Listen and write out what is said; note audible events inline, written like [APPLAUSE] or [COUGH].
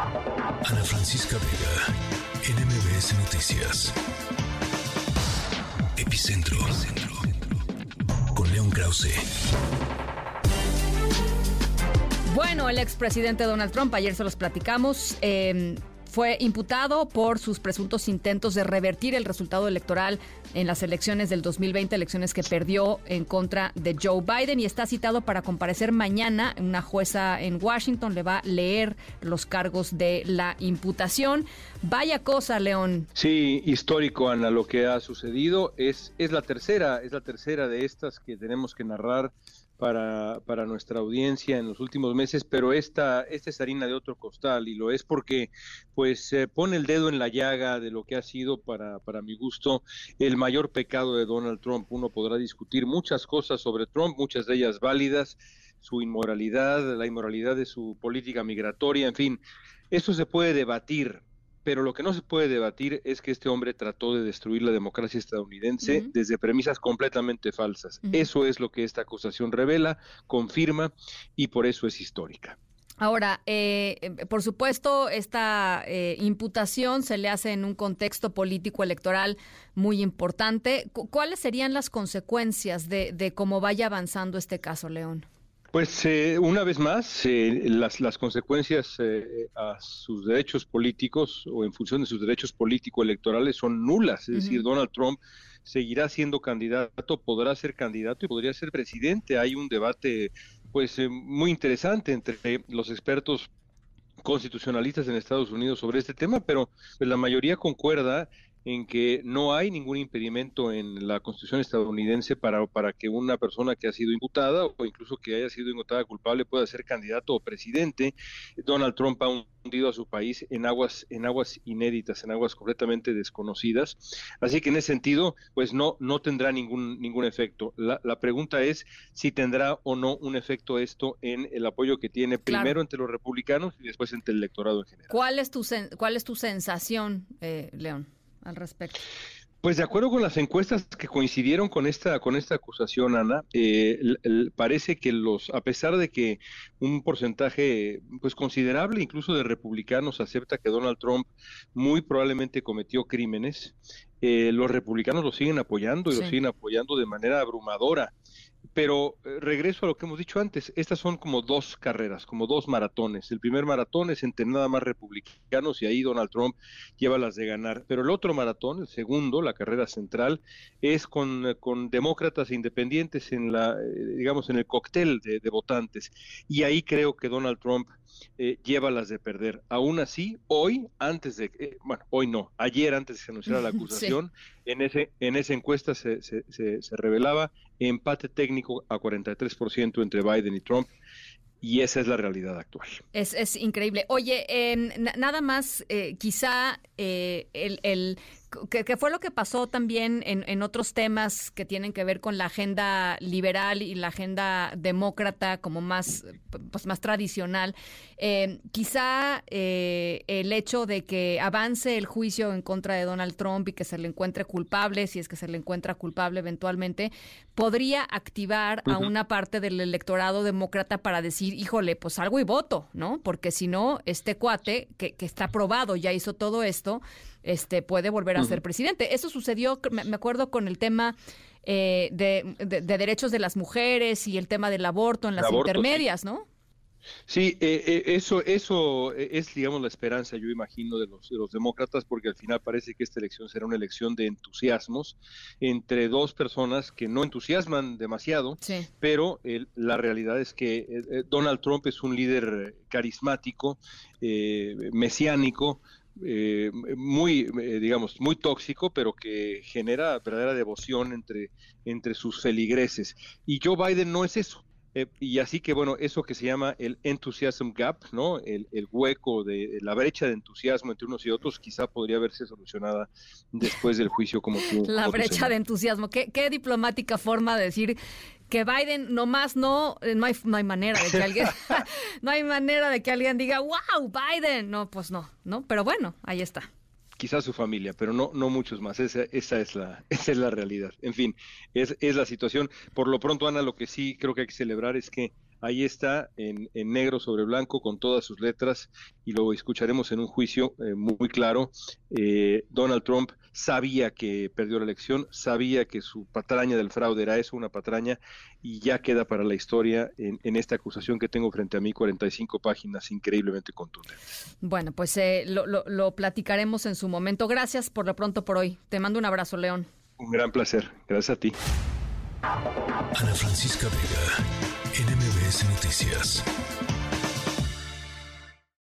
Ana Francisca Vega, NMBS Noticias. Epicentro. Con León Krause. Bueno, el expresidente Donald Trump, ayer se los platicamos, eh, fue imputado por sus presuntos intentos de revertir el resultado electoral en las elecciones del 2020, elecciones que perdió en contra de Joe Biden y está citado para comparecer mañana. Una jueza en Washington le va a leer los cargos de la imputación. Vaya cosa, León. Sí, histórico, Ana, lo que ha sucedido es, es la tercera, es la tercera de estas que tenemos que narrar para, para nuestra audiencia en los últimos meses, pero esta, esta es harina de otro costal y lo es porque pues pone el dedo en la llaga de lo que ha sido para, para mi gusto el mayor pecado de Donald Trump. Uno podrá discutir muchas cosas sobre Trump, muchas de ellas válidas, su inmoralidad, la inmoralidad de su política migratoria, en fin, eso se puede debatir, pero lo que no se puede debatir es que este hombre trató de destruir la democracia estadounidense desde premisas completamente falsas. Eso es lo que esta acusación revela, confirma y por eso es histórica. Ahora, eh, por supuesto, esta eh, imputación se le hace en un contexto político electoral muy importante. ¿Cuáles serían las consecuencias de, de cómo vaya avanzando este caso, León? Pues eh, una vez más, eh, las, las consecuencias eh, a sus derechos políticos o en función de sus derechos político-electorales son nulas. Es decir, Donald Trump seguirá siendo candidato, podrá ser candidato y podría ser presidente. Hay un debate pues muy interesante entre los expertos constitucionalistas en Estados Unidos sobre este tema, pero pues, la mayoría concuerda en que no hay ningún impedimento en la Constitución estadounidense para, para que una persona que ha sido imputada o incluso que haya sido imputada culpable pueda ser candidato o presidente. Donald Trump ha hundido a su país en aguas en aguas inéditas, en aguas completamente desconocidas. Así que en ese sentido, pues no no tendrá ningún ningún efecto. La, la pregunta es si tendrá o no un efecto esto en el apoyo que tiene primero entre los republicanos y después entre el electorado en general. ¿Cuál es tu cuál es tu sensación, eh, León? Al respecto? Pues de acuerdo con las encuestas que coincidieron con esta con esta acusación, Ana, eh, parece que los, a pesar de que un porcentaje pues considerable, incluso de republicanos, acepta que Donald Trump muy probablemente cometió crímenes, eh, los republicanos lo siguen apoyando y lo siguen apoyando de manera abrumadora. Pero eh, regreso a lo que hemos dicho antes, estas son como dos carreras, como dos maratones. El primer maratón es entre nada más republicanos y ahí Donald Trump lleva las de ganar. Pero el otro maratón, el segundo, la carrera central, es con, eh, con demócratas e independientes en la, eh, digamos, en el cóctel de, votantes. Y ahí creo que Donald Trump lleva las de perder. Aún así, hoy, antes de, bueno, hoy no, ayer antes de que se anunciara la [LAUGHS] acusación, en, ese, en esa encuesta se, se, se, se revelaba empate técnico a 43% entre Biden y Trump. Y esa es la realidad actual. Es, es increíble. Oye, eh, nada más, eh, quizá eh, el, el, que, fue lo que pasó también en, en, otros temas que tienen que ver con la agenda liberal y la agenda demócrata como más, pues más tradicional. Eh, quizá eh, el hecho de que avance el juicio en contra de Donald Trump y que se le encuentre culpable, si es que se le encuentra culpable eventualmente, podría activar a una parte del electorado demócrata para decir, híjole, pues algo y voto, ¿no? Porque si no, este cuate que, que está probado, ya hizo todo esto, este puede volver a ser presidente. Eso sucedió, me acuerdo, con el tema eh, de, derechos de las mujeres y el tema del aborto en las intermedias, ¿no? Sí, eh, eh, eso, eso es, digamos, la esperanza, yo imagino, de los, de los demócratas, porque al final parece que esta elección será una elección de entusiasmos entre dos personas que no entusiasman demasiado, pero la realidad es que Donald Trump es un líder carismático, mesiánico, eh, muy, eh, digamos, muy tóxico, pero que genera verdadera devoción entre, entre sus feligreses. Y Joe Biden no es eso. Eh, y así que, bueno, eso que se llama el enthusiasm gap, ¿no? El, el, hueco de la brecha de entusiasmo entre unos y otros, quizá podría verse solucionada después del juicio como tú. [LAUGHS] La brecha de entusiasmo. ¿Qué, qué diplomática forma de decir que Biden nomás no, eh, no hay, no hay manera de que alguien, [LAUGHS] [LAUGHS] no hay manera de que alguien diga, wow, Biden. No, pues no, ¿no? Pero bueno, ahí está. Quizás su familia, pero no, no muchos más. Esa, esa, es la, [LAUGHS] esa es la realidad. En fin, es, es la situación. Por lo pronto, Ana, lo que sí creo que hay que celebrar es que ahí está en, negro sobre blanco con todas sus letras y lo escucharemos en un juicio eh, muy claro. Eh, Donald Trump sabía que perdió la elección, sabía que su patraña del fraude era eso, una patraña, y ya queda para la historia en, esta acusación que tengo frente a mí, 45 páginas increíblemente contundentes. Bueno, pues eh, lo, lo platicaremos en su momento. Gracias por lo pronto por hoy. Te mando un abrazo, León. Un gran placer. Gracias a ti. Ana Francisca Vega, Noticias.